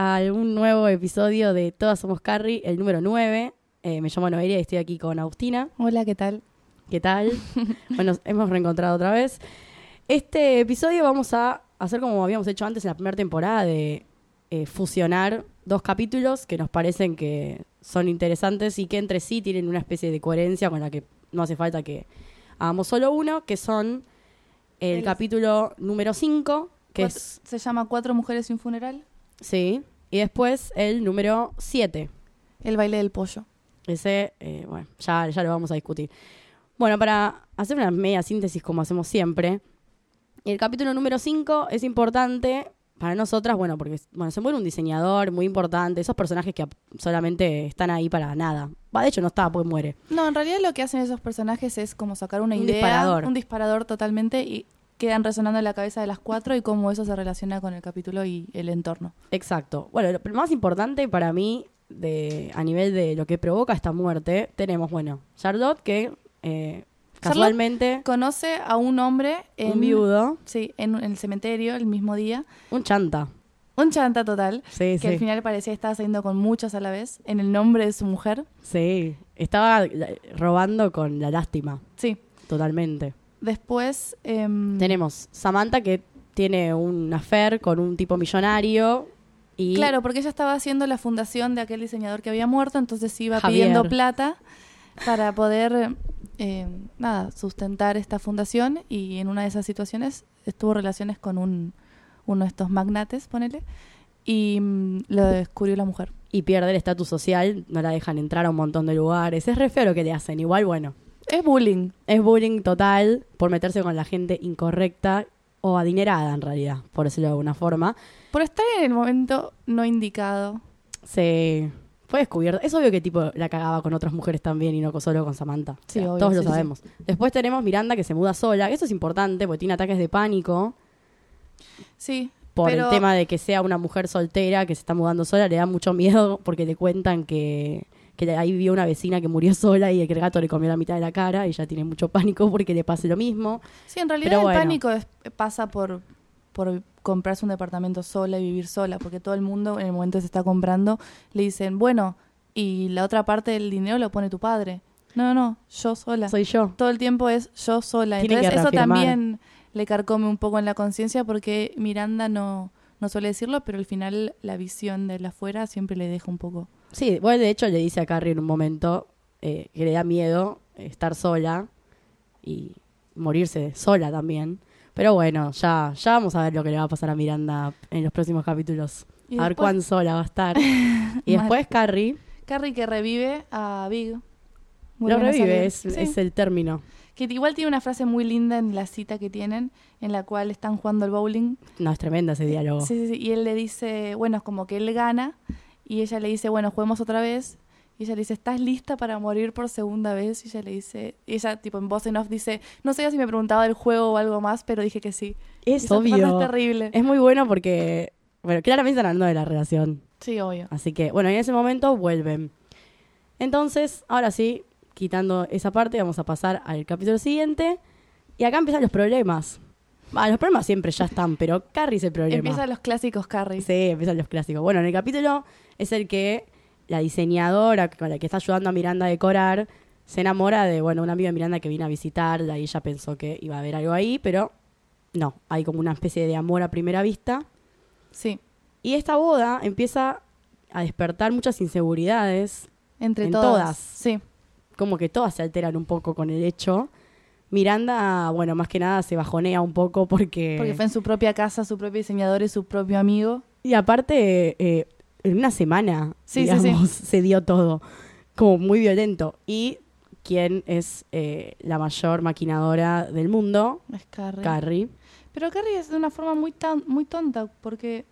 a un nuevo episodio de Todas Somos Carrie, el número 9. Eh, me llamo Noelia y estoy aquí con Agustina. Hola, ¿qué tal? ¿Qué tal? bueno, nos hemos reencontrado otra vez. Este episodio vamos a hacer como habíamos hecho antes en la primera temporada de eh, fusionar dos capítulos que nos parecen que son interesantes y que entre sí tienen una especie de coherencia con la que no hace falta que hagamos solo uno, que son el El- capítulo número 5, que es... Se llama Cuatro mujeres sin funeral. Sí, y después el número 7. El baile del pollo. Ese, eh, bueno, ya, ya lo vamos a discutir. Bueno, para hacer una media síntesis como hacemos siempre, el capítulo número 5 es importante para nosotras, bueno, porque bueno, se muere un diseñador muy importante, esos personajes que solamente están ahí para nada. Va, de hecho no está, pues muere. No, en realidad lo que hacen esos personajes es como sacar una Un idea. disparador. Un disparador totalmente y quedan resonando en la cabeza de las cuatro y cómo eso se relaciona con el capítulo y el entorno. Exacto. Bueno, lo, más importante para mí, de, a nivel de lo que provoca esta muerte, tenemos, bueno, Charlotte que eh, casualmente, Conoce a un hombre en, un viudo, Sí, en, en el cementerio el mismo día. un chanta. Un chanta total. Sí, que sí. al final parecía que estaba saliendo con muchas a la vez en el nombre de su mujer. Sí, estaba robando con la lástima, Sí. totalmente. Después. em, Tenemos Samantha que tiene un affair con un tipo millonario y Claro, porque ella estaba haciendo la fundación de aquel diseñador que había muerto, entonces iba Javier. pidiendo plata para poder, eh, nada, sustentar esta fundación y en una de esas situaciones estuvo relaciones con un, uno de estos magnates, ponele, y mm, lo descubrió la mujer. y pierde el estatus social, no la dejan entrar a un montón de lugares. Es re feo lo que le hacen. Igual, bueno, Es bullying. es bullying total por meterse con la gente incorrecta o adinerada en realidad, por decirlo de alguna forma. Por estar en el momento no indicado. Se fue descubierto. Es obvio que tipo la cagaba con otras mujeres también y no solo con Samantha. O Sí, sea, obvio, todos lo sí. sabemos. Después tenemos Miranda que se muda sola. Eso es importante porque tiene ataques de pánico. Sí. por pero- el tema de que sea una mujer soltera que se está mudando sola, le da mucho miedo porque le cuentan que, que ahí vio una vecina que murió sola y el gato le comió la mitad de la cara y ella tiene mucho pánico porque le pase lo mismo. Sí, en realidad Pero el bueno. pánico es- pasa por, por comprarse un departamento sola y vivir sola, porque todo el mundo en el momento que se está comprando le dicen, bueno, y la otra parte del dinero lo pone tu padre. No, no, no, yo sola. Soy yo. Todo el tiempo es yo sola. Tiene Entonces eso también le carcome un poco en la conciencia porque Miranda no, no suele decirlo, pero al final la visión de la afuera siempre le deja un poco. Sí, bueno, de hecho le dice a Carrie en un momento eh, que le da miedo estar sola y morirse sola también. Pero bueno, ya, ya vamos a ver lo que le va a pasar a Miranda en los próximos capítulos. Y a ver después, cuán sola va a estar. y después Carrie Carrie que revive a Big. Muy lo revive, es, Sí. es el término. Que igual tiene una frase muy linda en la cita que tienen, en la cual están jugando al bowling. No, es tremenda ese diálogo. Sí, sí, sí, Y él le dice, bueno, es como que él gana, y ella le dice, bueno, juguemos otra vez. Y ella le dice, ¿estás lista para morir por segunda vez? Y ella le dice, y ella tipo en voz en off dice, no sé si me preguntaba del juego o algo más, pero dije que sí. Es Esa obvio. Es terrible. Es muy bueno porque, bueno, claramente están hablando de la relación. Sí, obvio. Así que, bueno, en ese momento vuelven. Entonces, ahora sí, quitando esa parte, vamos a pasar al capítulo siguiente. Y acá empiezan los problemas. Va, los problemas siempre ya están, pero Carrie es el problema. Empiezan los clásicos Carrie. Sí, empiezan los clásicos. Bueno, en el capítulo es el que la diseñadora con la que está ayudando a Miranda a decorar se enamora de, bueno, una amiga de Miranda que viene a visitarla y ella pensó que iba a haber algo ahí, pero no, hay como una especie de amor a primera vista. Sí, Y esta boda empieza a despertar muchas inseguridades, entre En todas. todas. Sí, como que todas se alteran un poco con el hecho. Miranda, bueno, más que nada se bajonea un poco porque... porque fue en su propia casa, su propio diseñador y su propio amigo. Y aparte, eh, en una semana, Sí, sí, digamos, se dio todo, como muy violento. Y quien es eh, la mayor maquinadora del mundo, Es Carrie. Carrie. Pero Carrie es de una forma muy, tan, muy tonta, porque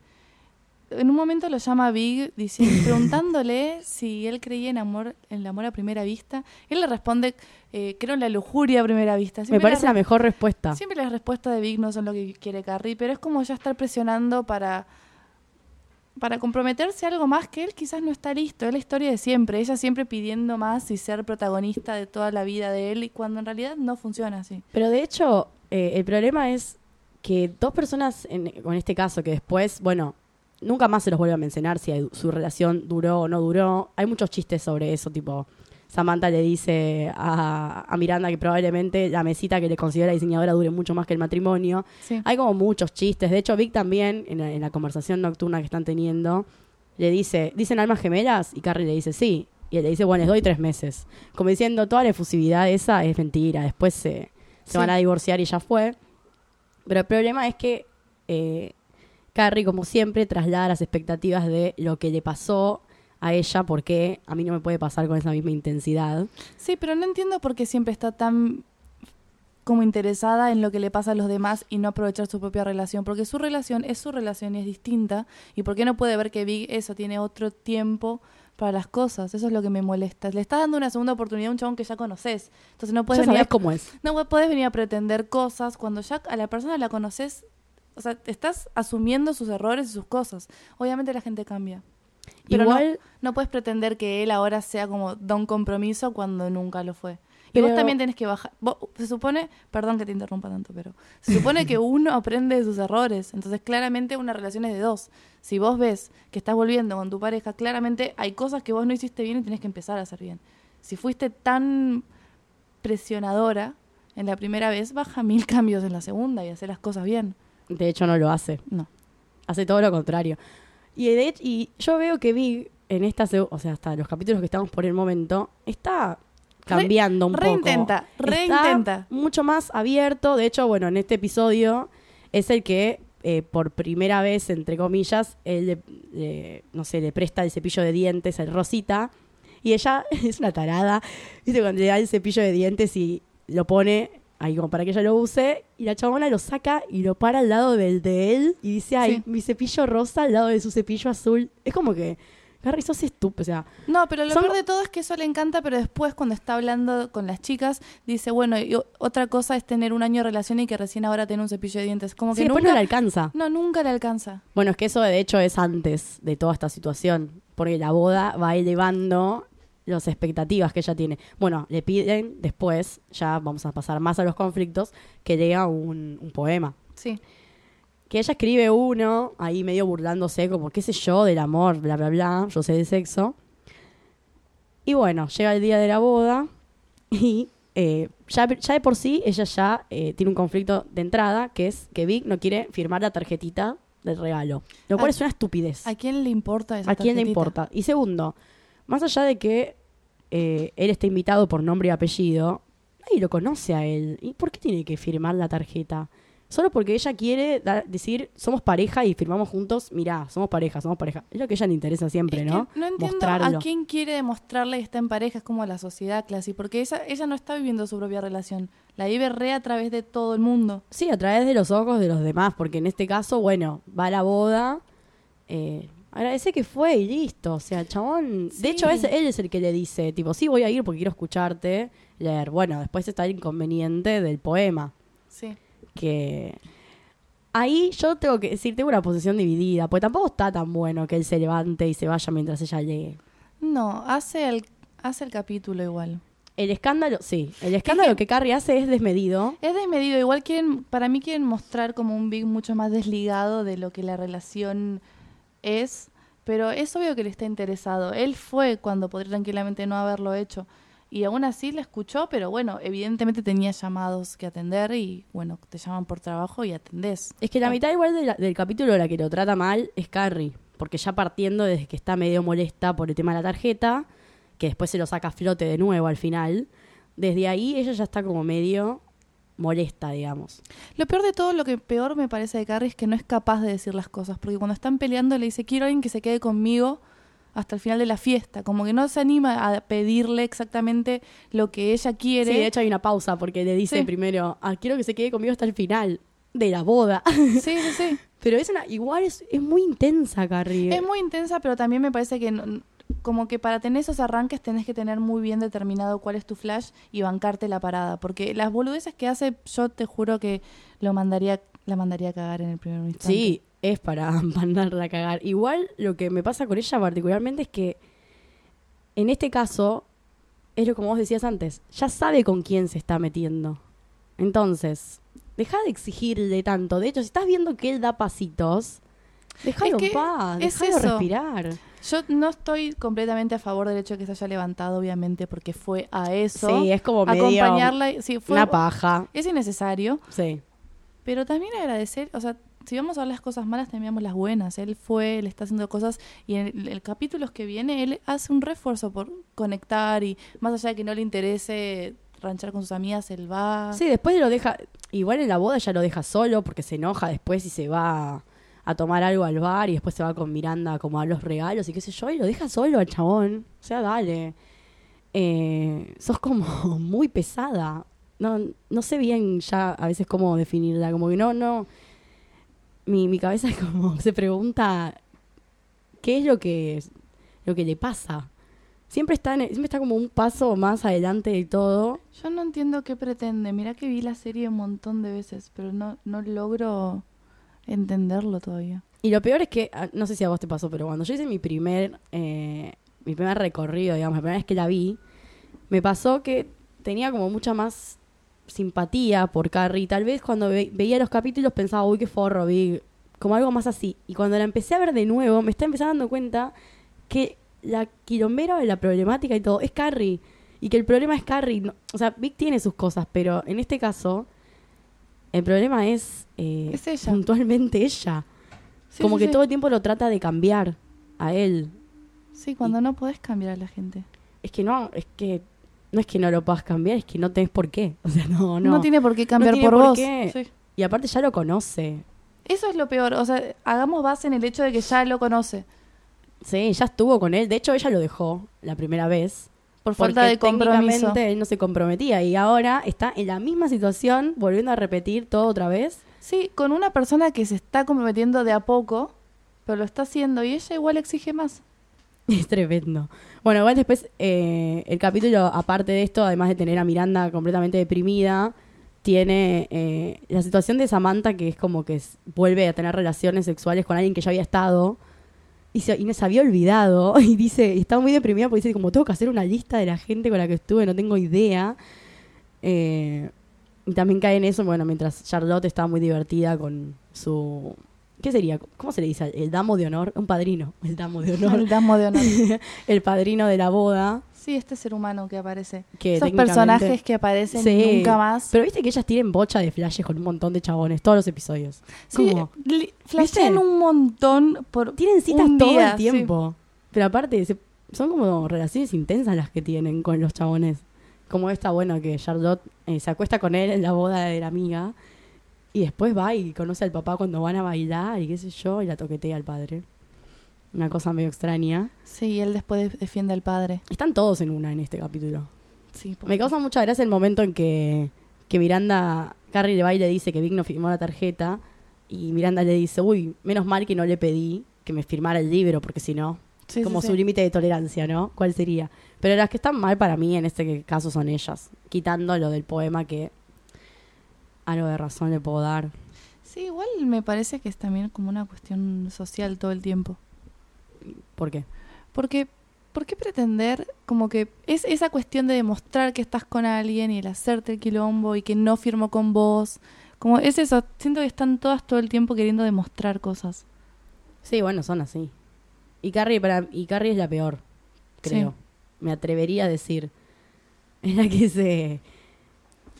en un momento lo llama Big diciendo, preguntándole si él creía en amor, en el amor a primera vista. Él le responde, eh, creo en la lujuria a primera vista. Me parece la las- mejor respuesta. Siempre las respuestas de Big no son lo que quiere Carrie, pero es como ya estar presionando para, para comprometerse a algo más que él quizás no está listo. Es la historia de siempre. Ella siempre pidiendo más y ser protagonista de toda la vida de él, y cuando en realidad no funciona así. Pero de hecho, eh, el problema es que dos personas, en, con este caso, que después, bueno, nunca más se los vuelve a mencionar si hay- su relación duró o no duró. Hay muchos chistes sobre eso, tipo, Samantha le dice a, a Miranda que probablemente la mesita que le considera diseñadora dure mucho más que el matrimonio. Sí. Hay como muchos chistes. De hecho, Vic también, en la, en la conversación nocturna que están teniendo, le dice, ¿dicen almas gemelas? Y Carrie le dice, sí. Y él le dice, bueno, les doy tres meses. Como diciendo, toda la efusividad esa es mentira. Después se, se Sí. van a divorciar y ya fue. Pero el problema es que eh, Carrie, como siempre, traslada las expectativas de lo que le pasó a ella, porque a mí no me puede pasar con esa misma intensidad. Sí, pero no entiendo por qué siempre está tan como interesada en lo que le pasa a los demás y no aprovechar su propia relación, porque su relación es su relación y es distinta, y por qué no puede ver que Big eso tiene otro tiempo para las cosas, eso es lo que me molesta. Le estás dando una segunda oportunidad a un chabón que ya conoces, entonces no puedes ya venir sabes a, cómo es. no puedes venir a pretender cosas cuando ya a la persona la conoces, o sea, estás asumiendo sus errores y sus cosas. Obviamente la gente cambia. Pero Igual, No puedes pretender que él ahora sea como da un compromiso cuando nunca lo fue. Y vos también tenés que bajar. vos- se supone, perdón que te interrumpa tanto, pero se supone que uno aprende de sus errores. Entonces, claramente una relación es de dos. Si vos ves que estás volviendo con tu pareja, claramente hay cosas que vos no hiciste bien y tenés que empezar a hacer bien. Si fuiste tan presionadora en la primera vez, baja mil cambios en la segunda y hacer las cosas bien. de hecho, no lo hace. No. hace todo lo contrario. Y de hecho, y yo veo que Big en esta, o sea, hasta los capítulos que estamos por el momento, está cambiando un poco. Reintenta, reintenta. mucho más abierto. De hecho, bueno, en este episodio es el que eh, por primera vez, entre comillas, él le, le- no sé, le presta el cepillo de dientes al Rosita. Y ella es una tarada. Viste, cuando le da el cepillo de dientes y lo pone ahí como para que ella lo use. Y la chabona lo saca y lo para al lado del de él. Y dice, ay, Sí. mi cepillo rosa al lado de su cepillo azul. Es como que, Harry, sos estúpido. O sea, No, pero lo Son- peor de todo es que eso le encanta, pero después cuando está hablando con las chicas, dice, bueno, y otra cosa es tener un año de relación y que recién ahora tiene un cepillo de dientes. Como sí, que después nunca, no le alcanza. no, nunca le alcanza. Bueno, es que eso de hecho es antes de toda esta situación, porque la boda va elevando las expectativas que ella tiene. Bueno, le piden después, ya vamos a pasar más a los conflictos, que lea un, un poema. Sí. Que ella escribe uno, ahí medio burlándose, como qué sé yo, del amor, bla, bla, bla, yo sé de sexo. Y bueno, llega el día de la boda y eh, ya, ya de por sí ella ya eh, tiene un conflicto de entrada, que es que Vic no quiere firmar la tarjetita del regalo. Lo cual ¿A- es una estupidez. ¿A quién le importa esa ¿A quién le importa? Y segundo, más allá de que eh, él está invitado por nombre y apellido, nadie lo conoce a él. ¿Y por qué tiene que firmar la tarjeta? Solo porque ella quiere dar- decir, somos pareja y firmamos juntos, mirá, somos pareja, somos pareja. Es lo que a ella le interesa siempre, Es ¿no? que no entiendo Mostrarlo. a quién quiere demostrarle que está en pareja, es como la sociedad clase, porque ella, ella no está viviendo su propia relación, la vive re a través de todo el mundo. Sí, a través de los ojos de los demás, porque en este caso, bueno, va a la boda, eh, agradece que fue y listo. O sea, el chabón. Sí. De hecho, es, él es el que le dice, tipo, sí, voy a ir porque quiero escucharte leer. Bueno, después está el inconveniente del poema, Sí. que. Ahí yo tengo que decir, tengo una posición dividida, porque tampoco está tan bueno que él se levante y se vaya mientras ella lee. No, hace el, hace el capítulo igual. El escándalo, sí, el escándalo que Carrie hace es desmedido. Es desmedido, igual quieren, para mí quieren mostrar como un Big mucho más desligado de lo que la relación es, pero es obvio que le está interesado. Él fue cuando podría tranquilamente no haberlo hecho. Y aún así le escuchó, pero bueno, evidentemente tenía llamados que atender y bueno, te llaman por trabajo y atendés. Es que la mitad igual de la- del capítulo la que lo trata mal es Carrie, porque ya partiendo desde que está medio molesta por el tema de la tarjeta, que después se lo saca a flote de nuevo al final, desde ahí ella ya está como medio molesta, digamos. Lo peor de todo, lo que peor me parece de Carrie es que no es capaz de decir las cosas, porque cuando están peleando le dice, quiero a alguien que se quede conmigo hasta el final de la fiesta, como que no se anima a pedirle exactamente lo que ella quiere. Sí, de hecho hay una pausa porque le dice Sí. primero, ah, quiero que se quede conmigo hasta el final de la boda. sí, sí, sí. Pero es una, igual es, es muy intensa Carrie. Es muy intensa, pero también me parece que no- como que para tener esos arranques tenés que tener muy bien determinado cuál es tu flash y bancarte la parada, porque las boludeces que hace, yo te juro que lo mandaría la mandaría a cagar en el primer instante. Sí, es para mandarla a cagar. Igual lo que me pasa con ella particularmente es que en este caso, es lo como vos decías antes, ya sabe con quién se está metiendo. Entonces, deja de exigirle tanto. De hecho, si estás viendo que él da pasitos, Déjalo en paz, es déjalo eso. respirar. Yo no estoy completamente a favor del hecho de que se haya levantado, obviamente, porque fue a eso. Sí, es como medio acompañarla. Sí, fue, una paja. es innecesario, Sí. pero también agradecer, o sea, si vamos a ver las cosas malas, también vemos las buenas. Él fue, él está haciendo cosas y en el, el capítulos que viene, él hace un refuerzo por conectar y más allá de que no le interese ranchar con sus amigas, él va. Sí, después lo deja. Igual en la boda ya lo deja solo porque se enoja después y se va a tomar algo al bar y después se va con Miranda como a los regalos y qué sé yo, y lo deja solo al chabón. O sea, dale. Eh, sos como muy pesada. No, no sé bien ya a veces cómo definirla. Como que no, no. Mi, mi cabeza es como se pregunta qué es lo que lo que le pasa. Siempre está, en- siempre está como un paso más adelante de todo. Yo no entiendo qué pretende. Mira que vi la serie un montón de veces, pero no, no logro entenderlo todavía. Y lo peor es que, ah, no sé si a vos te pasó, pero cuando yo hice mi primer, eh, mi primer recorrido, digamos, la primera vez que la vi, me pasó que tenía como mucha más simpatía por Carrie. Tal vez cuando ve- veía los capítulos pensaba, uy, qué forro, vi como algo más así. Y cuando la empecé a ver de nuevo, me está empezando dando cuenta que la quilombera de la problemática y todo es Carrie. Y que el problema es Carrie. O sea, Vic tiene sus cosas, pero en este caso, el problema es, eh, Es ella. puntualmente ella. Sí, como sí, que sí. todo el tiempo lo trata de cambiar a él. Sí, cuando no podés cambiar a la gente. Es que no, es que no es que no lo puedas cambiar, es que no tenés por qué. O sea, no, No, no. tiene por qué cambiar tiene por, por vos. qué. Y aparte ya lo conoce. Eso es lo peor. O sea, hagamos base en el hecho de que ya lo conoce. Sí, ya estuvo con él. De hecho, ella lo dejó la primera vez. Por falta de compromiso. él no se comprometía. Y ahora está en la misma situación, volviendo a repetir todo otra vez. Sí, con una persona que se está comprometiendo de a poco, pero lo está haciendo y ella igual exige más. Es tremendo. Bueno, igual después, eh, el capítulo, aparte de esto, además de tener a Miranda completamente deprimida, tiene eh, la situación de Samantha, que es como que vuelve a tener relaciones sexuales con alguien que ya había estado y se, se había olvidado. Y dice, y está muy deprimida porque dice, como tengo que hacer una lista de la gente con la que estuve, no tengo idea. Eh, y también cae en eso, bueno, mientras Charlotte está muy divertida con su... ¿Qué sería? ¿Cómo se le dice? El damo de honor. Un padrino. El damo de honor. El damo de honor. el padrino de la boda. Sí, este ser humano que aparece. Que Esos personajes que aparecen Sí. nunca más. Pero viste que ellas tienen bocha de flashes con un montón de chabones, todos los episodios. Sí, flashean un montón por tienen citas un todo el tiempo. Pero aparte, se- son como relaciones intensas las que tienen con los chabones. Como esta, bueno, que Charlotte eh, se acuesta con él en la boda de la amiga y después va y conoce al papá cuando van a bailar y qué sé yo, y la toquetea al padre. Una cosa medio extraña. Sí, y él después de- defiende al padre. Están todos en una en este capítulo. Sí, Me causa mucha gracia el momento en que, que Miranda, Carrie le va y le dice que Vic no firmó la tarjeta y Miranda le dice, uy, menos mal que no le pedí que me firmara el libro porque si no, Sí, como sí, su límite de tolerancia, ¿no? ¿Cuál sería? Pero las que están mal para mí en este caso son ellas, quitando lo del poema que algo de razón le puedo dar. Sí, igual me parece que es también como una cuestión social todo el tiempo. ¿Por qué? Porque, ¿por qué pretender como que es esa cuestión de demostrar que estás con alguien y el hacerte el quilombo y que no firmó con vos? Como es eso, siento que están todas todo el tiempo queriendo demostrar cosas. Sí, bueno, son así. Y Carrie, para, y Carrie es la peor, creo. Sí. Me atrevería a decir. Es la que se,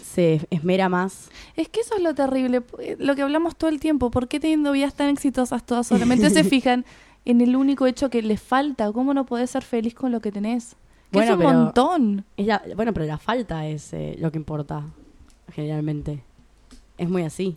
se esmera más. Es que eso es lo terrible, eh, lo que hablamos todo el tiempo. ¿Por qué teniendo vidas tan exitosas todas solamente se fijan en el único hecho que les falta? ¿Cómo no podés ser feliz con lo que tenés? Que Bueno, es un pero- montón. Es la, bueno, pero la falta es eh, lo que importa, generalmente. Es muy así.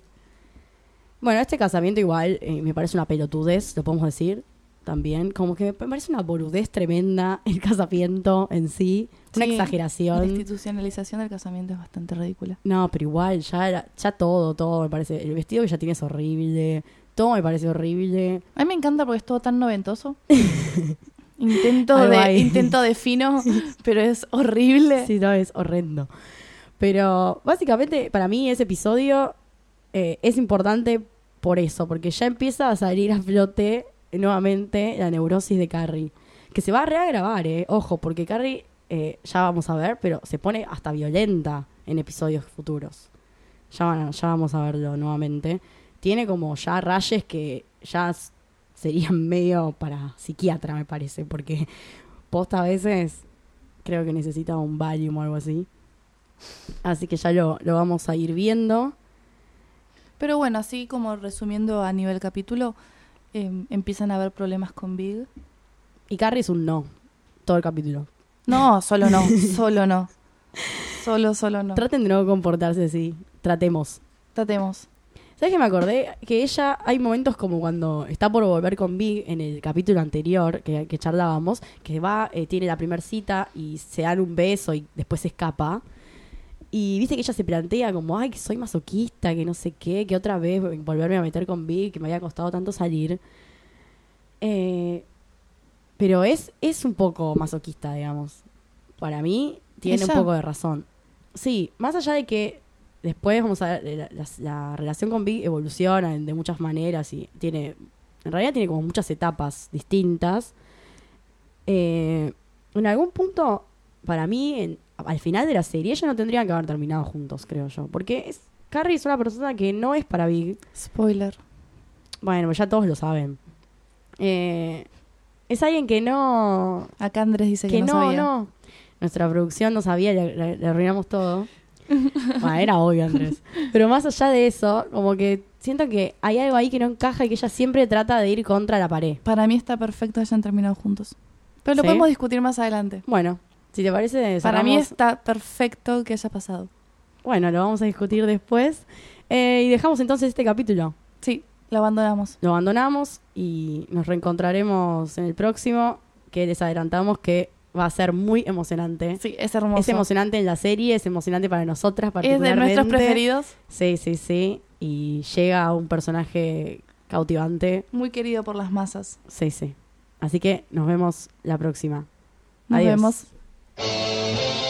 Bueno, este casamiento igual eh, me parece una pelotudez, lo podemos decir también. Como que me parece una boludez tremenda el casamiento en sí. Una Sí, La exageración. institucionalización del casamiento es bastante ridícula. No, pero igual, ya, era- ya todo, todo me parece. El vestido que ya tienes horrible. Todo me parece horrible. A mí me encanta porque es todo tan noventoso. intento de intento de fino, pero es horrible. Sí, no, es horrendo. Pero básicamente para mí ese episodio eh, es importante por eso, porque ya empieza a salir a flote nuevamente la neurosis de Carrie. Que se va a reagravar, eh. Ojo, porque Carrie, eh, ya vamos a ver, pero se pone hasta violenta en episodios futuros. Ya, ya vamos a verlo nuevamente. Tiene como ya rayes que ya serían medio para psiquiatra, me parece, porque posta a veces creo que necesita un Valium o algo así. Así que ya lo, lo vamos a ir viendo. Pero bueno, así como resumiendo a nivel capítulo, em, empiezan a haber problemas con Big. Y Carrie es un no, todo el capítulo. No, solo no, solo no. Solo, solo no. Traten de no comportarse así, tratemos. Tratemos. ¿Sabes qué me acordé? Que ella, hay momentos como cuando está por volver con Big en el capítulo anterior que, que charlábamos, que va, eh, tiene la primera cita y se dan un beso y después se escapa. Y viste que ella se plantea como, ay, que soy masoquista, que no sé qué, que otra vez volverme a meter con Big, que me había costado tanto salir. Eh, pero es, es un poco masoquista, digamos. Para mí tiene un poco de razón. Sí, más allá de que después vamos a ver, la, la- la relación con Big evoluciona de muchas maneras y tiene, en realidad tiene como muchas etapas distintas. Eh, en algún punto, para mí, en- al final de la serie, ellos no tendrían que haber terminado juntos, creo yo. Porque es, Carrie es una persona que no es para Big. Spoiler. Bueno, ya todos lo saben. Eh, es alguien que no, Acá Andrés dice que, que no, no, sabía. no. Nuestra producción no sabía, le, le- le arruinamos todo. bueno, era obvio, Andrés. Pero más allá de eso, como que siento que hay algo ahí que no encaja y que ella siempre trata de ir contra la pared. Para mí está perfecto que hayan terminado juntos. Pero lo ¿Sí? podemos discutir más adelante. Bueno, si te parece, Para mí está perfecto que haya pasado. Bueno, lo vamos a discutir después. Eh, y dejamos entonces este capítulo. Sí, lo abandonamos. Lo abandonamos y nos reencontraremos en el próximo, que les adelantamos que va a ser muy emocionante. Sí, es hermoso. Es emocionante en la serie, es emocionante para nosotras Es de particularmente. nuestros preferidos. Sí, sí, sí. Y llega a un personaje cautivante. Muy querido por las masas. Sí, sí. Así que nos vemos la próxima. Nos Adiós. vemos. Música